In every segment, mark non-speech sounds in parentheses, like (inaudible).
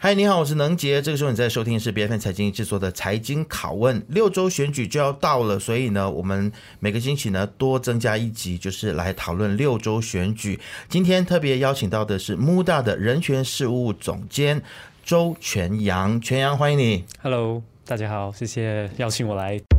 嗨，你好，我是能杰。这个时候你在收听的是 B F N 财经制作的财经拷问。六周选举就要到了，所以呢，我们每个星期呢多增加一集，就是来讨论六周选举。今天特别邀请到的是 MUDA 的人权事务总监周全阳，全阳欢迎你。Hello，大家好，谢谢邀请我来。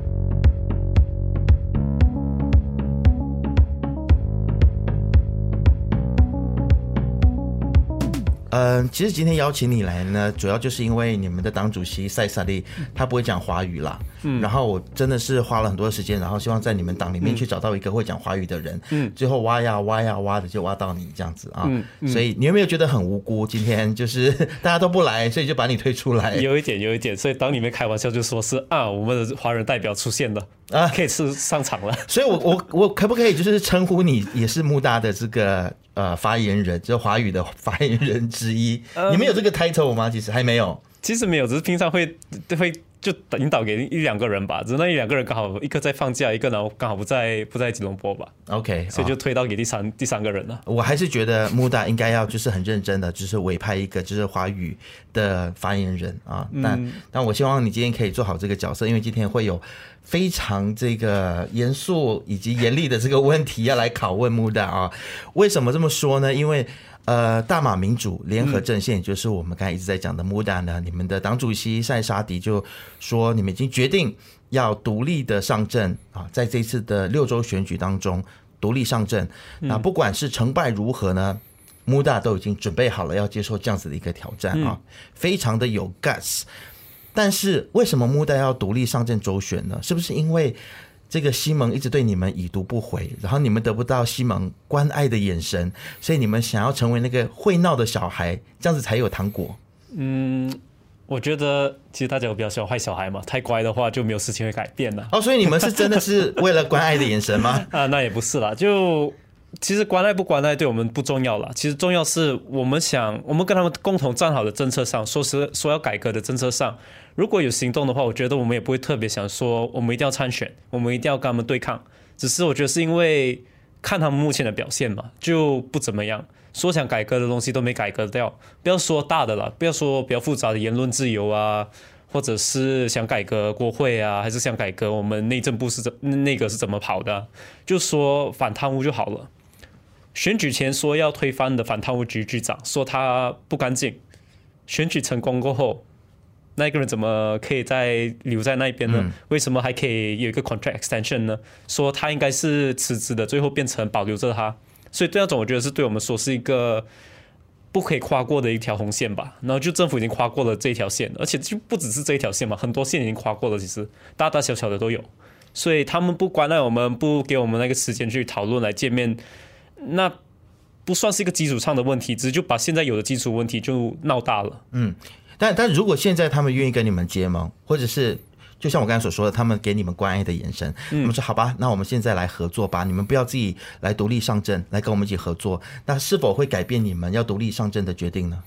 嗯，其实今天邀请你来呢，主要就是因为你们的党主席塞萨利他不会讲华语啦。嗯，然后我真的是花了很多时间，然后希望在你们党里面去找到一个会讲华语的人。嗯，最后挖呀挖呀挖的就挖到你这样子啊。嗯，嗯，所以你有没有觉得很无辜？今天就是 (laughs) 大家都不来，所以就把你推出来。有一点，有一点。所以党里面开玩笑就说是啊，我们的华人代表出现了啊，可以是上场了。(laughs) 所以我我我可不可以就是称呼你也是 MUDA 的这个？呃，发言人就是华语的发言人之一。嗯、你们有这个 title 吗？其实还没有，其实没有，只是平常会会就引导给一两个人吧。只是那一两个人刚好一个在放假，一个然后刚好不在不在吉隆坡吧。OK，所以就推到给第三、哦、第三个人了。我还是觉得 MUDA 应该要就是很认真的，就是委派一个就是华语的发言人啊。但、嗯、但我希望你今天可以做好这个角色，因为今天会有。非常这个严肃以及严厉的这个问题要来拷问 MUDA 啊？为什么这么说呢？因为呃，大马民主联合阵线，也就是我们刚才一直在讲的 MUDA 呢，你们的党主席塞沙迪就说，你们已经决定要独立的上阵啊，在这次的六州选举当中独立上阵。那不管是成败如何呢，MUDA 都已经准备好了要接受这样子的一个挑战啊，非常的有 guts。但是为什么 MUDA 要独立上阵周选呢？是不是因为这个西蒙一直对你们已读不回，然后你们得不到西蒙关爱的眼神，所以你们想要成为那个会闹的小孩，这样子才有糖果？嗯，我觉得其实大家都比较喜欢坏小孩嘛，太乖的话就没有事情会改变了。哦，所以你们是真的是为了关爱的眼神吗？(laughs) 啊，那也不是啦，就。其实关爱不关爱对我们不重要了，其实重要是我们想，我们跟他们共同站好的政策上，说是说要改革的政策上，如果有行动的话，我觉得我们也不会特别想说我们一定要参选，我们一定要跟他们对抗。只是我觉得是因为看他们目前的表现嘛，就不怎么样，说想改革的东西都没改革掉。不要说大的了，不要说比较复杂的言论自由啊，或者是想改革国会啊，还是想改革我们内政部是怎那个是怎么跑的，就说反贪污就好了。选举前说要推翻的反贪污局局长说他不干净，选举成功过后，那个人怎么可以再留在那边呢？嗯、为什么还可以有一个 contract extension 呢？说他应该是辞职的，最后变成保留着他，所以对那种我觉得是对我们说是一个不可以跨过的一条红线吧。然后就政府已经跨过了这一条线，而且就不只是这一条线嘛，很多线已经跨过了，其实大大小小的都有。所以他们不关爱我们，不给我们那个时间去讨论来见面。那不算是一个基础上的问题，只是就把现在有的基础问题就闹大了。嗯，但但如果现在他们愿意跟你们结盟，或者是就像我刚才所说的，他们给你们关爱的眼神，嗯、我们说好吧，那我们现在来合作吧，你们不要自己来独立上阵，来跟我们一起合作，那是否会改变你们要独立上阵的决定呢？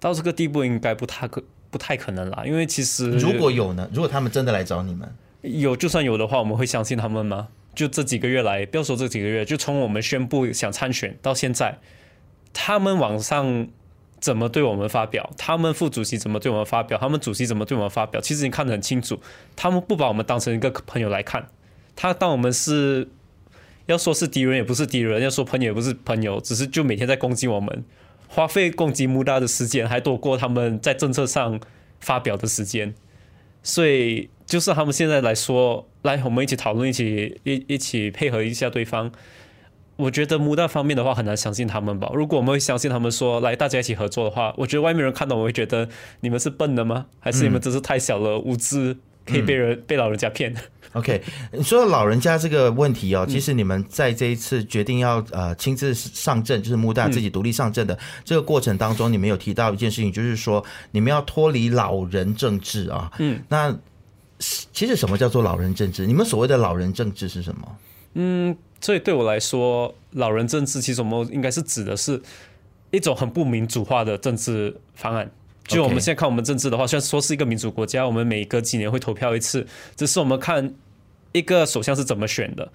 到这个地步应该不太可不太可能啦，因为其实如果有呢，如果他们真的来找你们，有就算有的话，我们会相信他们吗？就这几个月来，不要说这几个月，就从我们宣布想参选到现在，他们网上怎么对我们发表，他们副主席怎么对我们发表，他们主席怎么对我们发表，其实你看得很清楚，他们不把我们当成一个朋友来看，他当我们是要说是敌人也不是敌人，要说朋友也不是朋友，只是就每天在攻击我们，花费攻击穆大的时间还多过他们在政策上发表的时间，所以。就是他们现在来说，来我们一起讨论，一起一一起配合一下对方。我觉得 MUDA 方面的话很难相信他们吧。如果我们会相信他们说来大家一起合作的话，我觉得外面人看到我会觉得你们是笨的吗？还是你们真是太小了，无知，可以被人、嗯、被老人家骗？(laughs) OK，你说到老人家这个问题哦，其实你们在这一次决定要呃亲自上阵，就是 MUDA 自己独立上阵的这个过程当中，你们有提到一件事情，就是说你们要脱离老人政治啊。嗯，那。其实什么叫做老人政治？你们所谓的老人政治是什么？嗯，所以对我来说，老人政治其实我们应该是指的是一种很不民主化的政治方案。就我们现在看我们政治的话，虽然说是一个民主国家，我们每隔几年会投票一次，只是我们看一个首相是怎么选的。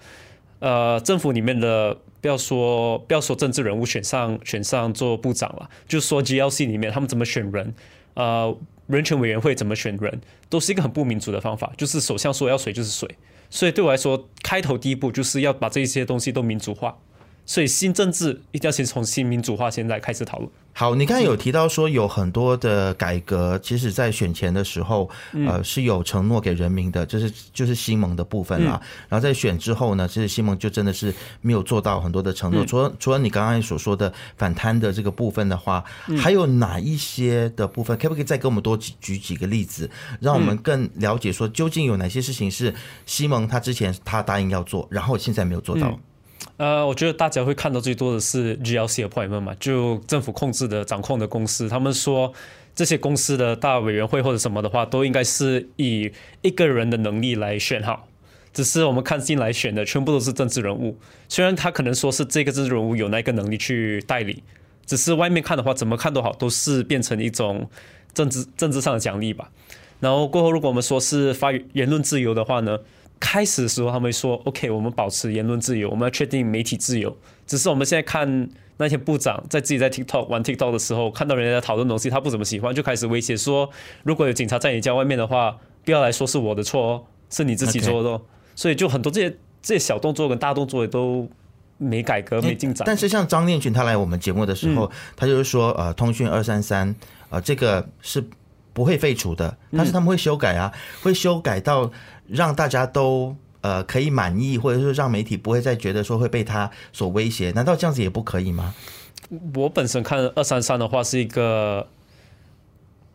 呃，政府里面的不要说不要说政治人物选上选上做部长了，就说 GLC 里面他们怎么选人。呃，人权委员会怎么选人，都是一个很不民主的方法，就是首相说要谁就是谁。所以对我来说，开头第一步就是要把这些东西都民主化。所以新政治一定要先从新民主化现在开始讨论。好，你刚才有提到说有很多的改革，其实在选前的时候，呃，是有承诺给人民的，就是就是西蒙的部分啦。然后在选之后呢，其实西蒙就真的是没有做到很多的承诺。除了除了你刚刚所说的反贪的这个部分的话，还有哪一些的部分？可不可以再给我们多举举几个例子，让我们更了解说究竟有哪些事情是西蒙他之前他答应要做，然后现在没有做到？呃，我觉得大家会看到最多的是 GLC appointment 嘛，就政府控制的、掌控的公司。他们说这些公司的大委员会或者什么的话，都应该是以一个人的能力来选好。只是我们看进来选的全部都是政治人物，虽然他可能说是这个政治人物有那个能力去代理，只是外面看的话，怎么看都好，都是变成一种政治政治上的奖励吧。然后过后，如果我们说是发言论自由的话呢？开始的时候，他们会说：“OK，我们保持言论自由，我们要确定媒体自由。”只是我们现在看那些部长在自己在 TikTok 玩 TikTok 的时候，看到人家在讨论东西，他不怎么喜欢，就开始威胁说：“如果有警察在你家外面的话，不要来说是我的错哦，是你自己做的。” Okay. 所以就很多这些这些小动作跟大动作也都没改革、没进展。但是像张念群他来我们节目的时候，嗯、他就是说：“呃，通讯二三三，呃，这个是不会废除的，但是他们会修改啊，嗯、会修改到。”让大家都呃可以满意，或者是让媒体不会再觉得说会被他所威胁，难道这样子也不可以吗？我本身看二三三的话是一个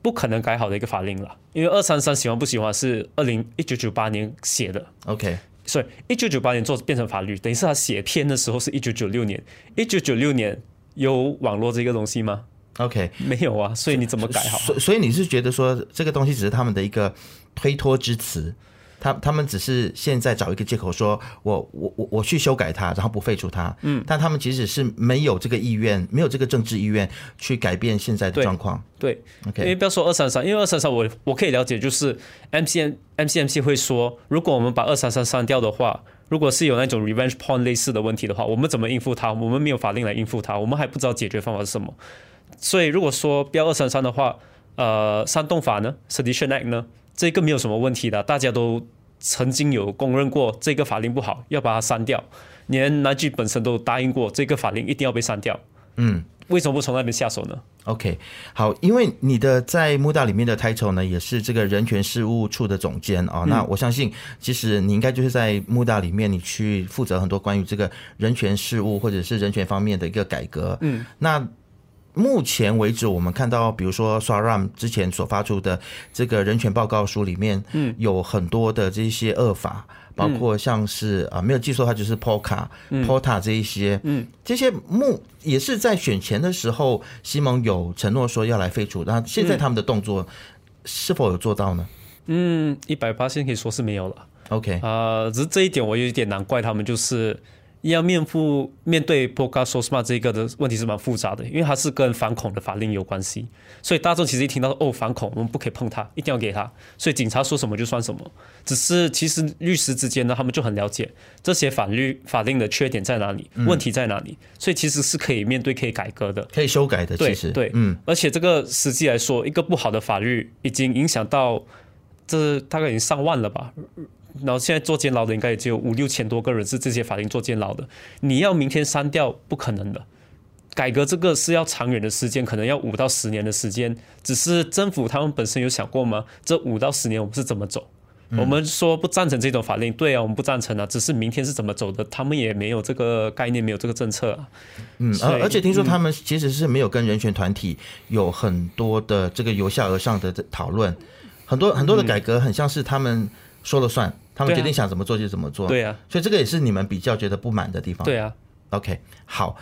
不可能改好的一个法令了，因为二三三喜欢不喜欢是二零一九九八年写的，OK，所以一九九八年做变成法律，等于是他写篇的时候是一九九六年，一九九六年有网络这个东西吗？OK，没有啊，所以你怎么改好？所所以你是觉得说这个东西只是他们的一个推脱之词？他他们只是现在找一个借口说我，我我我我去修改它，然后不废除它。嗯，但他们其实是没有这个意愿，没有这个政治意愿去改变现在的状况。对，对，OK。因为不要说二三三，因为二三三我我可以了解，就是 MCM MCMC 会说，如果我们把二三三删掉的话，如果是有那种 revenge porn 类似的问题的话，我们怎么应付它？我们没有法令来应付它，我们还不知道解决方法是什么。所以如果说标二三三的话，呃，煽动法呢，Sedition Act 呢？这个没有什么问题的，大家都曾经有公认过这个法令不好，要把它删掉。连南极本身都答应过，这个法令一定要被删掉。嗯，为什么不从那边下手呢？OK，好，因为你的在穆大里面的 title 呢，也是这个人权事务处的总监啊、哦。那我相信，其实你应该就是在穆大里面，你去负责很多关于这个人权事务或者是人权方面的一个改革。嗯，那。目前为止，我们看到，比如说 SORAM 之前所发出的这个人权报告书里面，嗯，有很多的这些恶法，包括像是啊，没有记错的话，就是 POKA，POTA 这一些，嗯，这些目也是在选前的时候，西蒙有承诺说要来废除，那现在他们的动作是否有做到呢？嗯，一百八千可以说是没有了。OK，啊，只是这一点我有一点难怪他们，就是。要面覆面对 POCA SOSMA 这个的问题是蛮复杂的，因为它是跟反恐的法令有关系，所以大众其实一听到哦反恐，我们不可以碰它，一定要给它，所以警察说什么就算什么。只是其实律师之间呢，他们就很了解这些法律法令的缺点在哪里，问题在哪里，所以其实是可以面对、可以改革的，可以修改的。其实对，对，嗯，而且这个实际来说，一个不好的法律已经影响到这大概已经上万了吧。然后现在坐监牢的应该也只有五六千多个人是这些法庭坐监牢的，你要明天删掉不可能的。改革这个是要长远的时间，可能要五到十年的时间。只是政府他们本身有想过吗？这五到十年我们是怎么走？嗯、我们说不赞成这种法令，对啊，我们不赞成啊。只是明天是怎么走的，他们也没有这个概念，没有这个政策啊。嗯，而而且听说他们其实是没有跟人权团体有很多的这个由下而上的讨论，很多很多的改革很像是他们说了算。他们决定想怎么做就怎么做，对啊，所以这个也是你们比较觉得不满的地方。对啊，OK，好，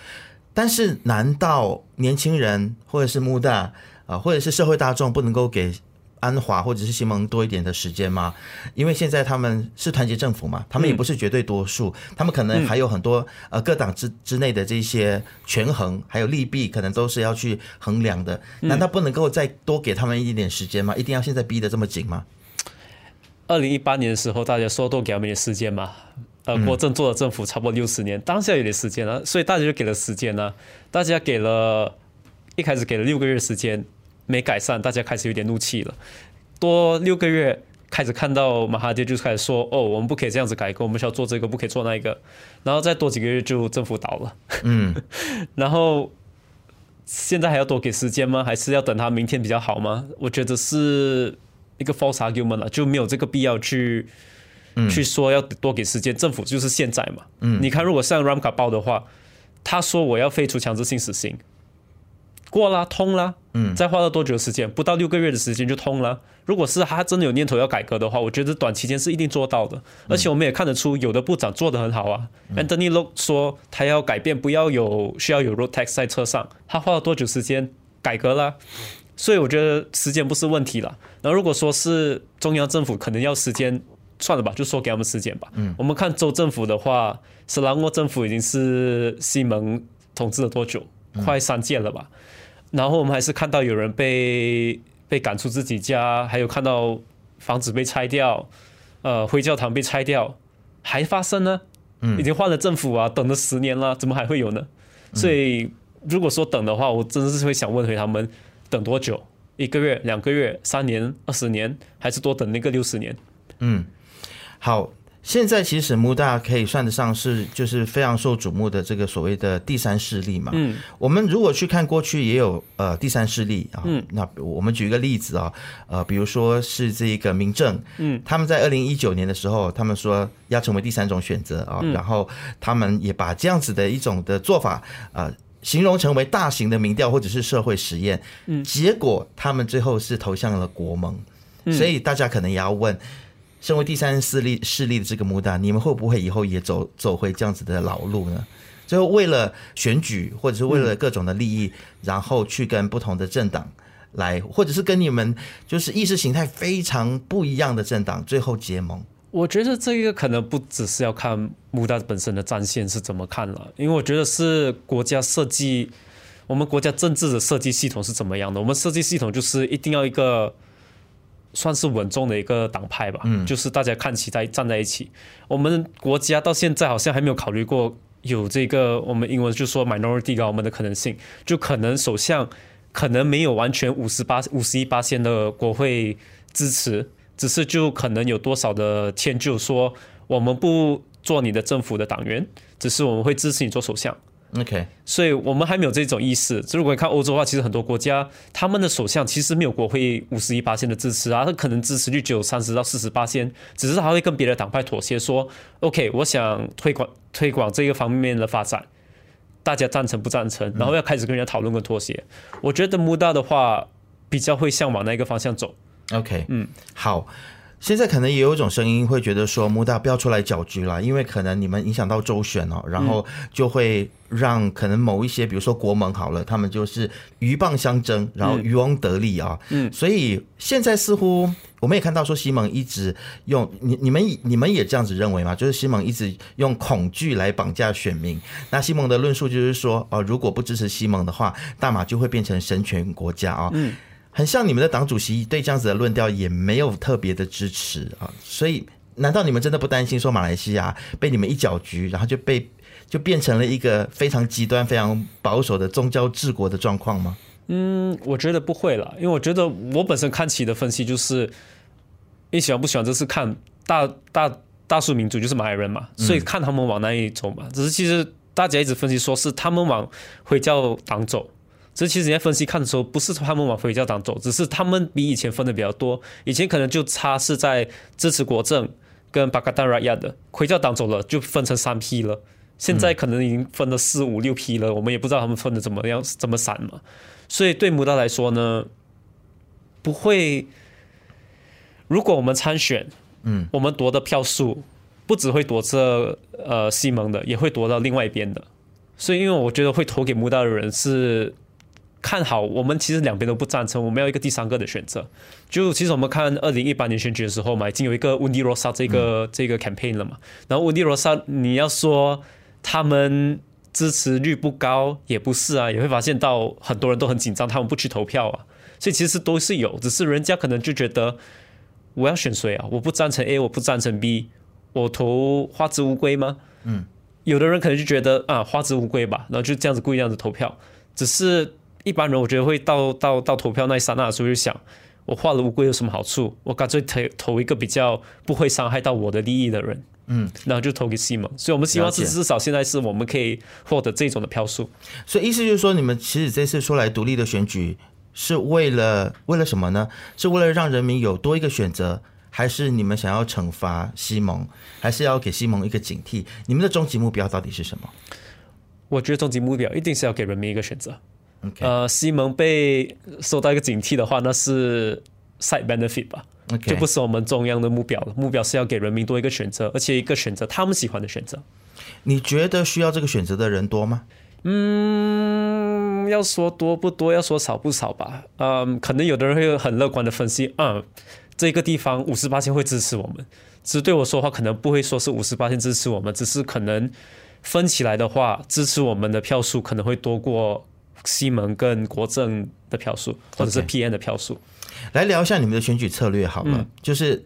但是难道年轻人或者是穆大啊，或者是社会大众不能够给安华或者是西蒙多一点的时间吗？因为现在他们是团结政府嘛，他们也不是绝对多数，嗯、他们可能还有很多呃各党之之内的这些权衡还有利弊，可能都是要去衡量的。难道不能够再多给他们一点点时间吗？一定要现在逼得这么紧吗？二零一八年的时候，大家说多给他们点时间嘛。呃，国政做了政府差不多六十年，当下有点时间了，所以大家就给了时间呢。大家给了，一开始给了六个月时间，没改善，大家开始有点怒气了。多六个月，开始看到马哈迪就开始说：“哦，我们不可以这样子改革，我们需要做这个，不可以做那个。”然后再多几个月，就政府倒了。嗯，(laughs) 然后现在还要多给时间吗？还是要等他明天比较好吗？我觉得是一个 false argument 了，就没有这个必要去、嗯、去说要多给时间。政府就是现在嘛。嗯，你看，如果像 Ramkha 报的话，他说我要废除强制性死刑。过了，通了，嗯，再花了多久的时间？不到六个月的时间就通了。如果是他真的有念头要改革的话，我觉得短期间是一定做到的。而且我们也看得出，有的部长做得很好啊。嗯、Anthony Loke 说他要改变，不要有需要有 road tax 在车上，他花了多久时间改革了？所以我觉得时间不是问题了。然后如果说是中央政府可能要时间，算了吧，就说给他们时间吧。嗯，我们看州政府的话，斯拉沃政府已经是西蒙统治了多久？快三届了吧？然后我们还是看到有人被被赶出自己家，还有看到房子被拆掉，呃，灰教堂被拆掉，还发生呢？嗯，已经换了政府啊，等了十年了，怎么还会有呢？所以如果说等的话，我真的是会想问回他们，等多久？一个月、两个月、三年、二十年，还是多等那个六十年？嗯，好。现在其实穆大可以算得上是就是非常受瞩目的这个所谓的第三势力嘛。嗯，我们如果去看过去也有呃第三势力啊。嗯，那我们举一个例子啊，呃，比如说是这个民政，嗯，他们在二零一九年的时候，他们说要成为第三种选择啊，然后他们也把这样子的一种的做法啊形容成为大型的民调或者是社会实验。嗯，结果他们最后是投向了国盟，所以大家可能也要问。身为第三势力势力的这个穆大，你们会不会以后也走走回这样子的老路呢？最后为了选举，或者是为了各种的利益，嗯、然后去跟不同的政党来，或者是跟你们就是意识形态非常不一样的政党最后结盟？我觉得这个可能不只是要看穆大本身的战线是怎么看了，因为我觉得是国家设计，我们国家政治的设计系统是怎么样的？我们设计系统就是一定要一个。算是稳重的一个党派吧，嗯，就是大家看齐在站在一起。我们国家到现在好像还没有考虑过有这个我们英文就说 minority government 的可能性，就可能首相可能没有完全五十八五十一八线的国会支持，只是就可能有多少的迁就说我们不做你的政府的党员，只是我们会支持你做首相。OK，所以我们还没有这种意识。如果你看欧洲的话，其实很多国家他们的首相其实没有国会五十一八线的支持啊，他可能支持率只有三十到四十八线，只是他会跟别的党派妥协，说 OK，我想推广推广这个方面的发展，大家赞成不赞成？然后要开始跟人家讨论跟妥协。嗯、我觉得穆大的话比较会向往那个方向走。OK，嗯，好。现在可能也有一种声音会觉得说，穆大不要出来搅局了，因为可能你们影响到周选哦，然后就会让可能某一些，比如说国盟好了，他们就是鹬蚌相争，然后渔翁得利啊。嗯，所以现在似乎我们也看到说，西蒙一直用你你们你们也这样子认为吗？就是西蒙一直用恐惧来绑架选民。那西蒙的论述就是说，哦，如果不支持西蒙的话，大马就会变成神权国家啊。嗯。很像你们的党主席对这样子的论调也没有特别的支持啊，所以难道你们真的不担心说马来西亚被你们一搅局，然后就被就变成了一个非常极端、非常保守的宗教治国的状况吗？嗯，我觉得不会了，因为我觉得我本身看起的分析就是，你喜欢不喜欢，这是看大大大数民族就是马来人嘛，所以看他们往哪里走嘛。只是其实大家一直分析说是他们往回教党走。这其实你在分析看的时候，不是他们往回教党走，只是他们比以前分的比较多。以前可能就差是在支持国政跟巴卡达拉亚的回教党走了，就分成三批了。现在可能已经分了四五六批了，我们也不知道他们分的怎么样，怎么散嘛。所以对穆大来说呢，不会。如果我们参选，嗯，我们夺的票数不只会夺这呃西蒙的，也会夺到另外一边的。所以，因为我觉得会投给穆大的人是。看好我们，其实两边都不赞成，我们要一个第三个的选择。就其实我们看二零一八年选举的时候嘛，已经有一个 Undi Rosak 这个、嗯、这个 campaign 了嘛。然后 Undi Rosak 你要说他们支持率不高，也不是啊，也会发现到很多人都很紧张，他们不去投票啊。所以其实都是有，只是人家可能就觉得我要选谁啊？我不赞成 A，我不赞成 B，我投花之乌龟吗？嗯，有的人可能就觉得啊，花之乌龟吧，然后就这样子故意这样子投票，只是。一般人我觉得会到到到投票那一刹那的时候就想，我画了乌龟有什么好处？我干脆投投一个比较不会伤害到我的利益的人。嗯，然后就投给西蒙，所以我们希望是至少现在是我们可以获得这种的票数。所以意思就是说，你们其实这次出来独立的选举是为了为了什么呢？是为了让人民有多一个选择，还是你们想要惩罚西蒙，还是要给西蒙一个警惕？你们的终极目标到底是什么？我觉得终极目标一定是要给人民一个选择。呃，西蒙被受到一个警惕的话，那是 side benefit 吧。就不是我们中央的目标了。目标是要给人民多一个选择，而且一个选择他们喜欢的选择。你觉得需要这个选择的人多吗？嗯，要说多不多，要说少不少吧。嗯，可能有的人会很乐观的分析，嗯，这个地方五十八线会支持我们。只是对我说的话，可能不会说是五十八线支持我们，只是可能分起来的话，支持我们的票数可能会多过西蒙跟国政的票数，或者是 PN 的票数。来聊一下你们的选举策略好了，嗯、就是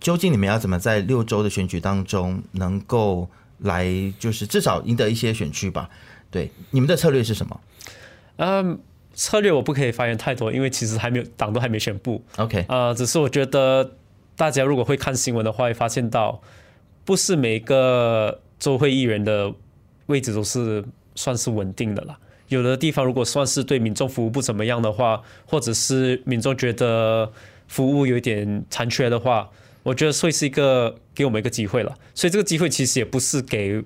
究竟你们要怎么在六周的选举当中能够来，就是至少赢得一些选区吧？对，你们的策略是什么？嗯，策略我不可以发言太多，因为其实还没有党都还没宣布。OK，呃，只是我觉得大家如果会看新闻的话，会发现到不是每个州会议员的位置都是算是稳定的啦。有的地方如果算是对民众服务不怎么样的话，或者是民众觉得服务有一点残缺的话，我觉得会是一个给我们一个机会了。所以这个机会其实也不是给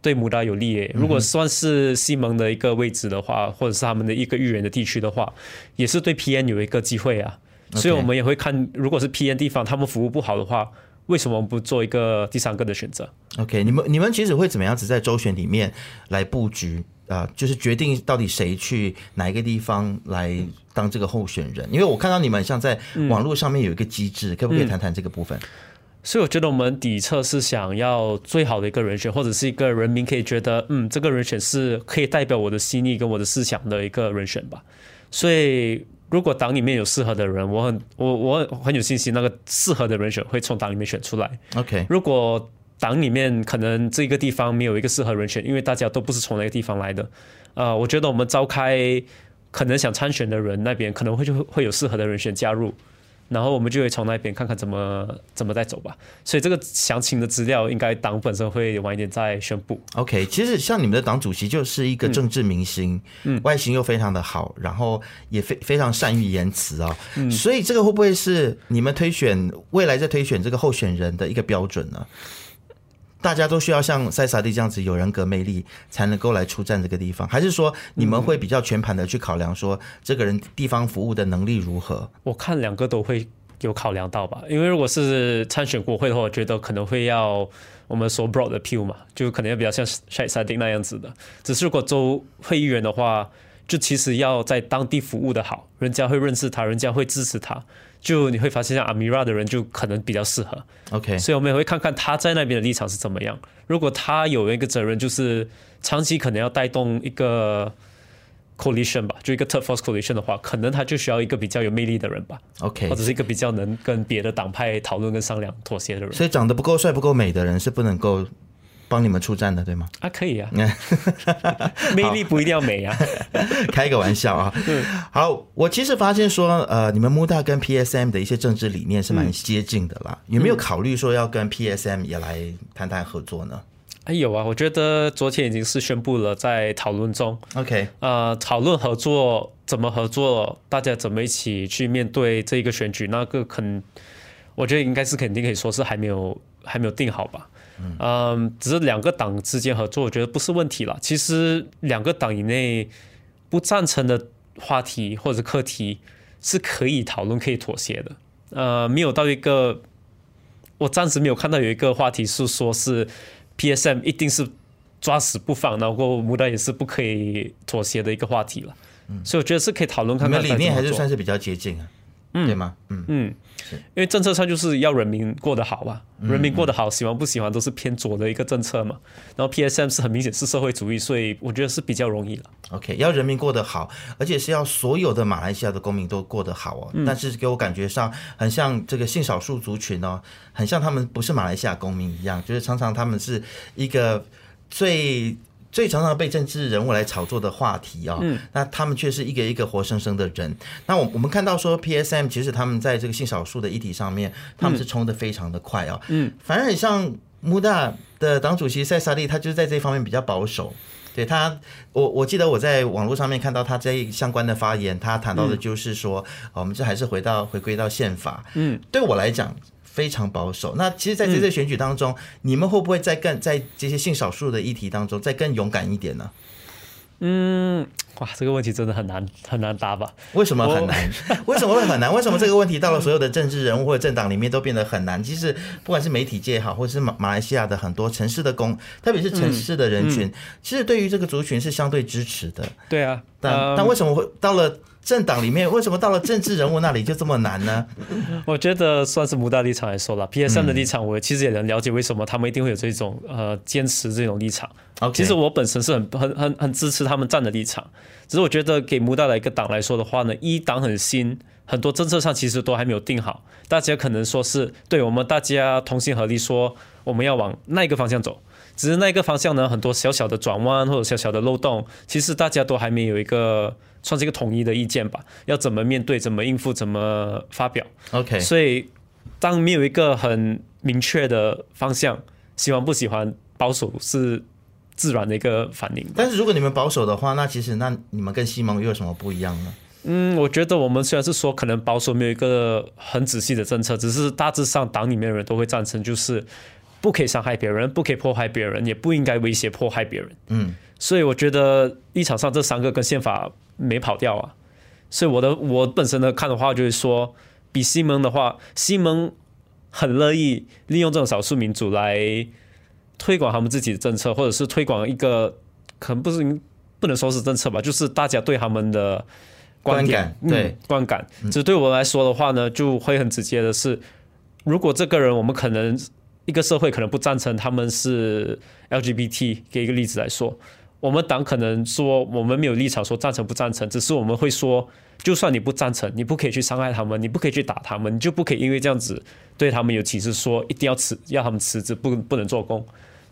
对穆达有利诶。如果算是西蒙的一个位置的话，或者是他们的一个预言的地区的话，也是对 PN 有一个机会啊。所以我们也会看，如果是 PN 地方他们服务不好的话，为什么不做一个第三个的选择？OK，你们你们其实会怎么样子在周选里面来布局？啊、呃，就是决定到底谁去哪一个地方来当这个候选人，因为我看到你们像在网络上面有一个机制，嗯、可不可以谈谈这个部分？所以我觉得我们底侧是想要最好的一个人选，或者是一个人民可以觉得，嗯，这个人选是可以代表我的心意跟我的思想的一个人选吧。所以如果党里面有适合的人，我很我我很有信心，那个适合的人选会从党里面选出来。OK，如果党里面可能这个地方没有一个适合人选，因为大家都不是从那个地方来的。呃，我觉得我们召开可能想参选的人那边可能会就会有适合的人选加入，然后我们就会从那边看看怎么怎么再走吧。所以这个详情的资料应该党本身会晚一点再宣布。OK，其实像你们的党主席就是一个政治明星，嗯，外形又非常的好，然后也非非常善于言辞啊、哦，嗯，所以这个会不会是你们推选未来在推选这个候选人的一个标准呢？大家都需要像塞萨蒂这样子有人格魅力，才能够来出战这个地方，还是说你们会比较全盘的去考量，说这个人地方服务的能力如何？我看两个都会有考量到吧，因为如果是参选国会的话，我觉得可能会要我们所 broad appeal 嘛，就可能要比较像塞萨蒂那样子的。只是如果州会议员的话，就其实要在当地服务的好，人家会认识他，人家会支持他。就你会发现，像阿米拉的人就可能比较适合。OK，所以我们也会看看他在那边的立场是怎么样。如果他有一个责任，就是长期可能要带动一个 coalition 吧，就一个 third force coalition 的话，可能他就需要一个比较有魅力的人吧。OK，或者是一个比较能跟别的党派讨论跟商量妥协的人。所以长得不够帅、不够美的人是不能够。帮你们出战的，对吗？啊，可以啊，(laughs) 魅力不一定要美啊，(laughs) 开个玩笑啊。嗯好，我其实发现说，呃，你们穆大跟 PSM 的一些政治理念是蛮接近的啦。嗯、有没有考虑说要跟 PSM 也来谈谈合作呢？哎，有啊，我觉得昨天已经是宣布了，在讨论中。OK，呃，讨论合作怎么合作，大家怎么一起去面对这一个选举，那个肯，我觉得应该是肯定可以说是还没有还没有定好吧。嗯，只是两个党之间合作，我觉得不是问题了。其实两个党以内不赞成的话题或者课题是可以讨论、可以妥协的。呃，没有到一个，我暂时没有看到有一个话题是说是 PSM 一定是抓死不放，然后穆大也是不可以妥协的一个话题了。嗯，所以我觉得是可以讨论看看。理念还是算是比较接近啊。嗯，对吗？嗯嗯，因为政策上就是要人民过得好吧，人民过得好，喜欢不喜欢都是偏左的一个政策嘛。然后 PSM 是很明显是社会主义，所以我觉得是比较容易了。OK，要人民过得好，而且是要所有的马来西亚的公民都过得好哦。但是给我感觉上很像这个性少数族群哦，很像他们不是马来西亚公民一样，就是常常他们是一个最。最常常被政治人物来炒作的话题啊、哦，嗯，那他们却是一个一个活生生的人。那我我们看到说，PSM 其实他们在这个性少数的议题上面，他们是冲得非常的快啊、哦，嗯，反而很像穆大的党主席塞萨利，他就是在这方面比较保守。对他，我我记得我在网络上面看到他这相关的发言，他谈到的就是说，嗯、我们这还是回到回归到宪法。嗯，对我来讲非常保守。那其实，在这次选举当中，嗯、你们会不会再更在这些性少数的议题当中再更勇敢一点呢？嗯。哇，这个问题真的很难很难答吧？为什么很难？(laughs) 为什么会很难？为什么这个问题到了所有的政治人物或者政党里面都变得很难？其实不管是媒体界也好，或者是马马来西亚的很多城市的公，特别是城市的人群，嗯嗯、其实对于这个族群是相对支持的。对啊，但、嗯、但为什么会到了？政党里面为什么到了政治人物那里就这么难呢？(laughs) 我觉得算是穆大立场来说了，PSM 的立场我其实也能了解为什么他们一定会有这种呃坚持这种立场。其实我本身是很很很很支持他们站的立场，只是我觉得给穆大的一个党来说的话呢，一党很新，很多政策上其实都还没有定好，大家可能说是对我们大家同心合力说我们要往那一个方向走，只是那个方向呢，很多小小的转弯或者小小的漏洞，其实大家都还没有一个。算是一个统一的意见吧，要怎么面对，怎么应付，怎么发表。OK，所以当没有一个很明确的方向，喜欢不喜欢保守是自然的一个反应。但是如果你们保守的话，那其实那你们跟西蒙又有什么不一样呢？嗯，我觉得我们虽然是说可能保守没有一个很仔细的政策，只是大致上党里面的人都会赞成，就是不可以伤害别人，不可以迫害别人，也不应该威胁迫害别人。嗯，所以我觉得立场上这三个跟宪法。没跑掉啊，所以我的我本身的看的话就是说，比西蒙的话，西蒙很乐意利用这种少数民族来推广他们自己的政策，或者是推广一个可能不是不能说是政策吧，就是大家对他们的观点对、嗯、观感。只对我来说的话呢，就会很直接的是，如果这个人我们可能一个社会可能不赞成他们是 LGBT，给一个例子来说。我们党可能说我们没有立场说赞成不赞成，只是我们会说，就算你不赞成，你不可以去伤害他们，你不可以去打他们，你就不可以因为这样子对他们有歧视，说一定要辞要他们辞职，不不能做工，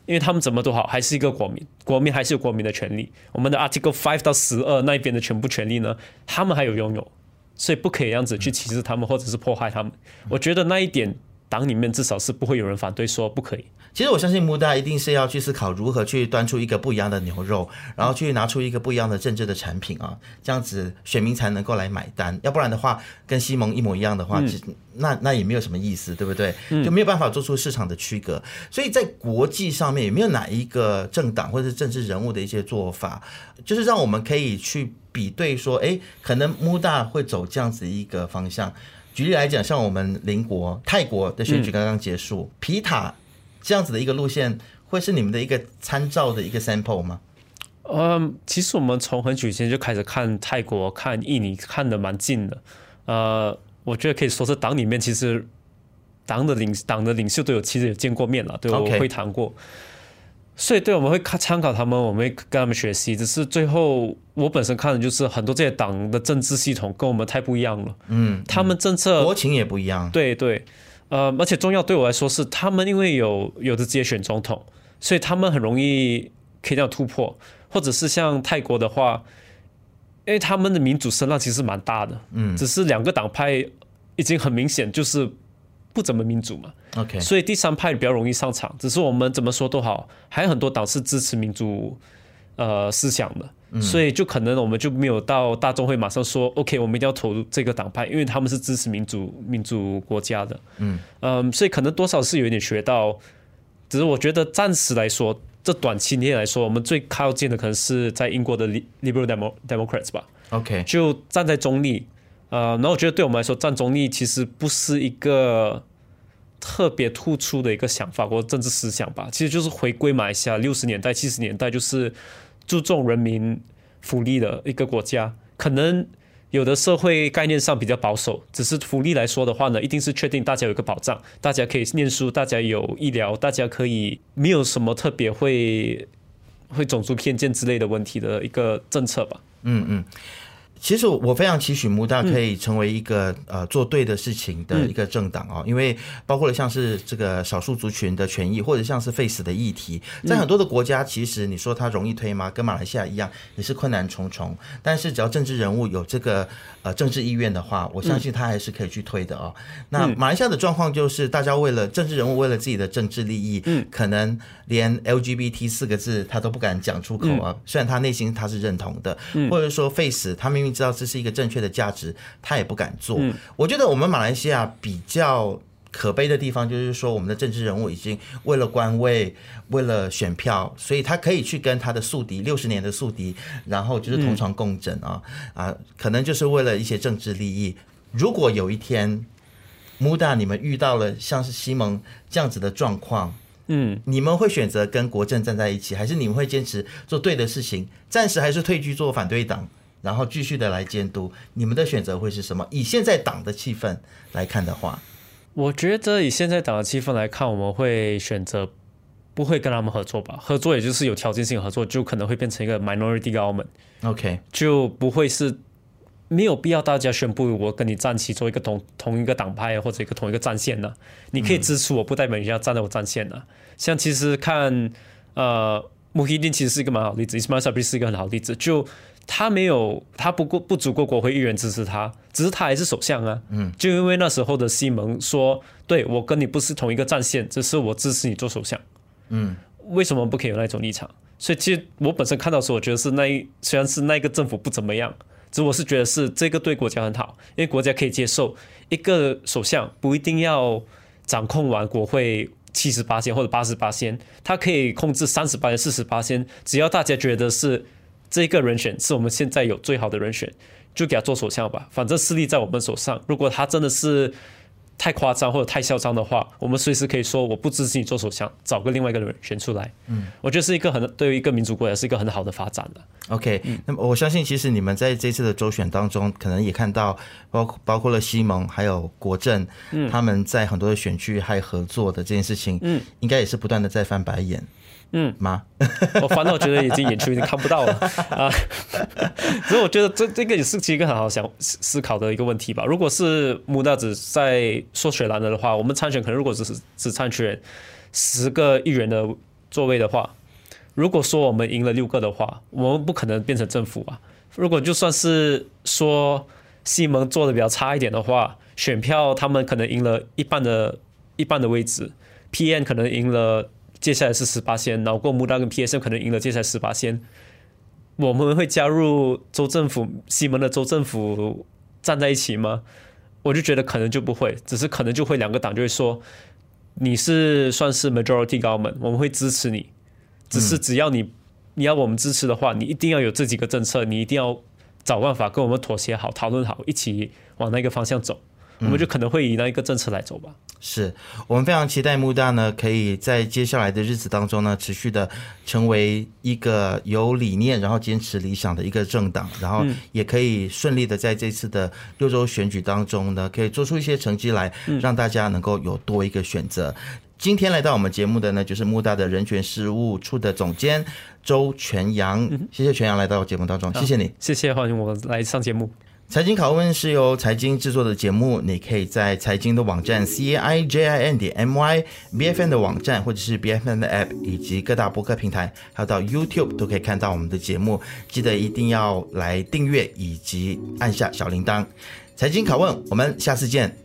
因为他们怎么都好，还是一个国民，国民还是有国民的权利。我们的 Article Five 到十二那一边的全部权利呢，他们还有拥有，所以不可以这样子去歧视他们或者是迫害他们。我觉得那一点党里面至少是不会有人反对说不可以。其实我相信穆大一定是要去思考如何去端出一个不一样的牛肉，然后去拿出一个不一样的政治的产品啊，这样子选民才能够来买单。要不然的话，跟西蒙一模一样的话，那那也没有什么意思，对不对？就没有办法做出市场的区隔。所以在国际上面，有没有哪一个政党或者是政治人物的一些做法，就是让我们可以去比对说，哎，可能穆大会走这样子一个方向。举例来讲，像我们邻国泰国的选举刚刚结束，皮塔。这样子的一个路线会是你们的一个参照的一个 sample 吗？嗯，其实我们从很久以前就开始看泰国、看印尼，看的蛮近的。呃，我觉得可以说是党里面其实党的领党的领袖都有其实有见过面了，都有会谈过。Okay. 所以对，我们会看参考他们，我们会跟他们学习。只是最后我本身看的就是很多这些党的政治系统跟我们太不一样了。嗯，他们政策国情也不一样。对对。呃，而且重要对我来说是，他们因为有有的直接选总统，所以他们很容易可以这样突破，或者是像泰国的话，因为他们的民主声浪其实蛮大的，嗯，只是两个党派已经很明显就是不怎么民主嘛，OK，所以第三派比较容易上场。只是我们怎么说都好，还有很多党是支持民主呃思想的。所以就可能我们就没有到大众会马上说，OK，我们一定要投入这个党派，因为他们是支持民主民主国家的。嗯嗯，所以可能多少是有一点学到，只是我觉得暂时来说，这短期内来说，我们最靠近的可能是在英国的 Liberal Democrats 吧。OK，就站在中立。呃，然后我觉得对我们来说，站中立其实不是一个特别突出的一个想法或政治思想吧，其实就是回归马来西亚六十年代七十年代就是。注重人民福利的一个国家，可能有的社会概念上比较保守，只是福利来说的话呢，一定是确定大家有一个保障，大家可以念书，大家有医疗，大家可以没有什么特别会会种族偏见之类的问题的一个政策吧。嗯嗯。其实我非常期许穆大可以成为一个、嗯、呃做对的事情的一个政党啊，因为包括了像是这个少数族群的权益，或者像是 face 的议题，在很多的国家，其实你说它容易推吗？跟马来西亚一样，也是困难重重。但是只要政治人物有这个呃政治意愿的话，我相信他还是可以去推的哦。那马来西亚的状况就是，大家为了政治人物，为了自己的政治利益，嗯可能连 LGBT 四个字他都不敢讲出口啊。虽然他内心他是认同的，或者说 face 他明明。知道这是一个正确的价值，他也不敢做。我觉得我们马来西亚比较可悲的地方，就是说我们的政治人物已经为了官位、为了选票，所以他可以去跟他的宿敌六十年的宿敌，然后就是同床共枕啊啊，可能就是为了一些政治利益。如果有一天穆大你们遇到了像是西蒙这样子的状况，嗯，你们会选择跟国政站在一起，还是你们会坚持做对的事情，暂时还是退居做反对党？然后继续的来监督，你们的选择会是什么？以现在党的气氛来看的话，我觉得以现在党的气氛来看，我们会选择不会跟他们合作吧。合作也就是有条件性合作，就可能会变成一个 minority government。OK，就不会是没有必要大家宣布我跟你站起做一个同同一个党派或者一个同一个战线呢。你可以支持我，不代表你要站在我战线呢。像其实看呃穆希丁其实是一个蛮好例子，Ismail Sabri 是一个很好例子，就。他没有，他不过不足过国会议员支持他，只是他还是首相啊。嗯，就因为那时候的西蒙说，对，我跟你不是同一个战线，只是我支持你做首相。嗯，为什么不可以有那种立场？所以其实我本身看到的时候，我觉得是那一虽然是那个政府不怎么样，只是我是觉得是这个对国家很好，因为国家可以接受一个首相不一定要掌控完国会七十八仙或者八十八仙，他可以控制三十八仙、四十八仙，只要大家觉得是。这个人选是我们现在有最好的人选，就给他做首相吧。反正势力在我们手上。如果他真的是太夸张或者太嚣张的话，我们随时可以说我不支持你做首相，找个另外一个人选出来。嗯，我觉得是一个很对于一个民主国家是一个很好的发展的。OK，那么我相信其实你们在这次的周选当中，可能也看到包括包括了西蒙还有国政，嗯，他们在很多的选区还合作的这件事情，嗯，应该也是不断的在翻白眼。嗯吗？(laughs) 我反倒觉得已经眼球已经看不到了啊！(laughs) 所以我觉得这这个也是其实一个很好想思考的一个问题吧。如果是穆大只在说雪兰的的话，我们参选可能如果只是只参选十个议员的座位的话，如果说我们赢了六个的话，我们不可能变成政府啊。如果就算是说西蒙做的比较差一点的话，选票他们可能赢了一半的一半的位置，P N 可能赢了。接下来是十八仙，然后过穆大跟 PSM 可能赢了接下来十八仙，我们会加入州政府西蒙的州政府站在一起吗？我就觉得可能就不会，只是可能就会两个党就会说你是算是 majority government，我们会支持你，只是只要你你要我们支持的话，你一定要有这几个政策，你一定要找办法跟我们妥协好，讨论好，一起往那个方向走。我们就可能会以那一个政策来走吧。是。我们非常期待穆大呢，可以在接下来的日子当中呢，持续的成为一个有理念，然后坚持理想的一个政党，然后也可以顺利的在这次的六州选举当中呢，可以做出一些成绩来，让大家能够有多一个选择。今天来到我们节目的呢，就是穆大的人权事务处的总监周全阳，谢谢全阳来到节目当中，谢谢你，谢谢欢迎我来上节目。财经拷问是由财经制作的节目，你可以在财经的网站 c a i j i n 点 m y b f n 的网站，或者是 b f n 的 app，以及各大播客平台，还有到 YouTube 都可以看到我们的节目。记得一定要来订阅以及按下小铃铛。财经拷问，我们下次见。